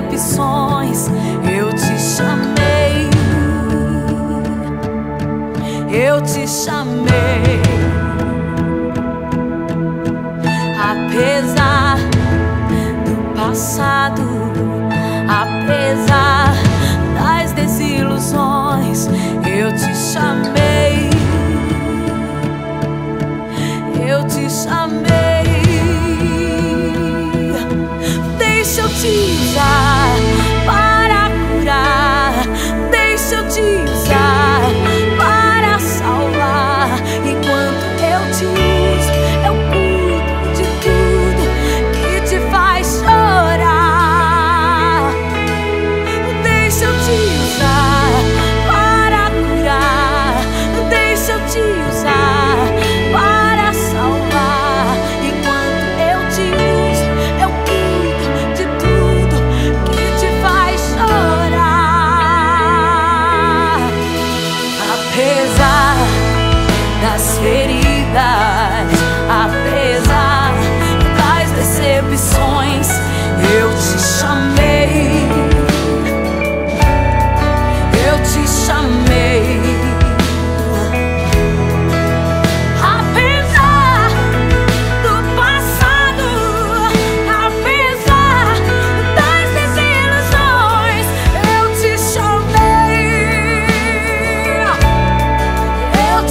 decepções, eu te chamei, eu te chamei. Apesar do passado, apesar das desilusões, eu te chamei, eu te chamei. Deixa eu te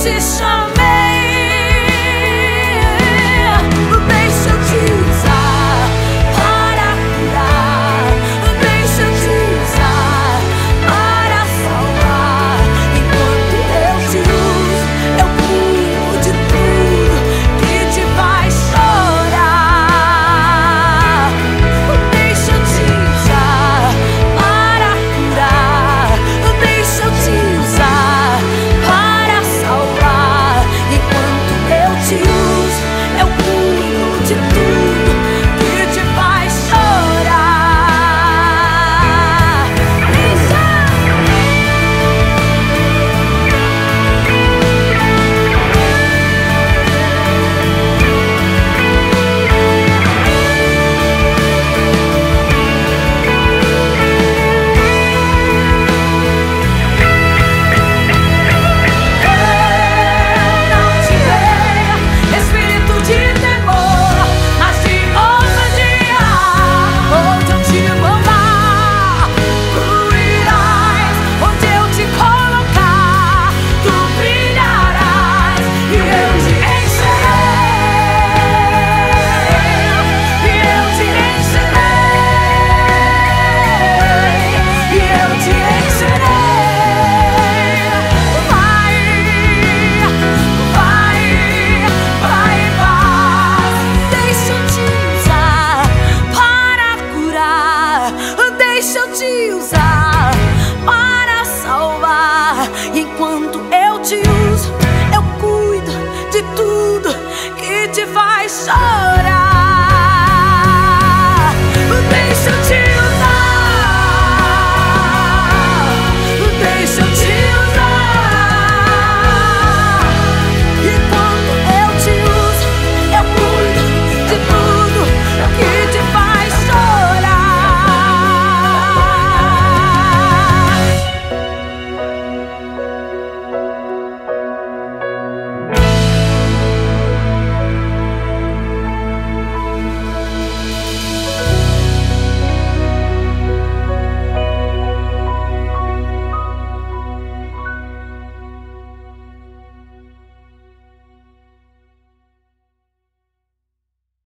is some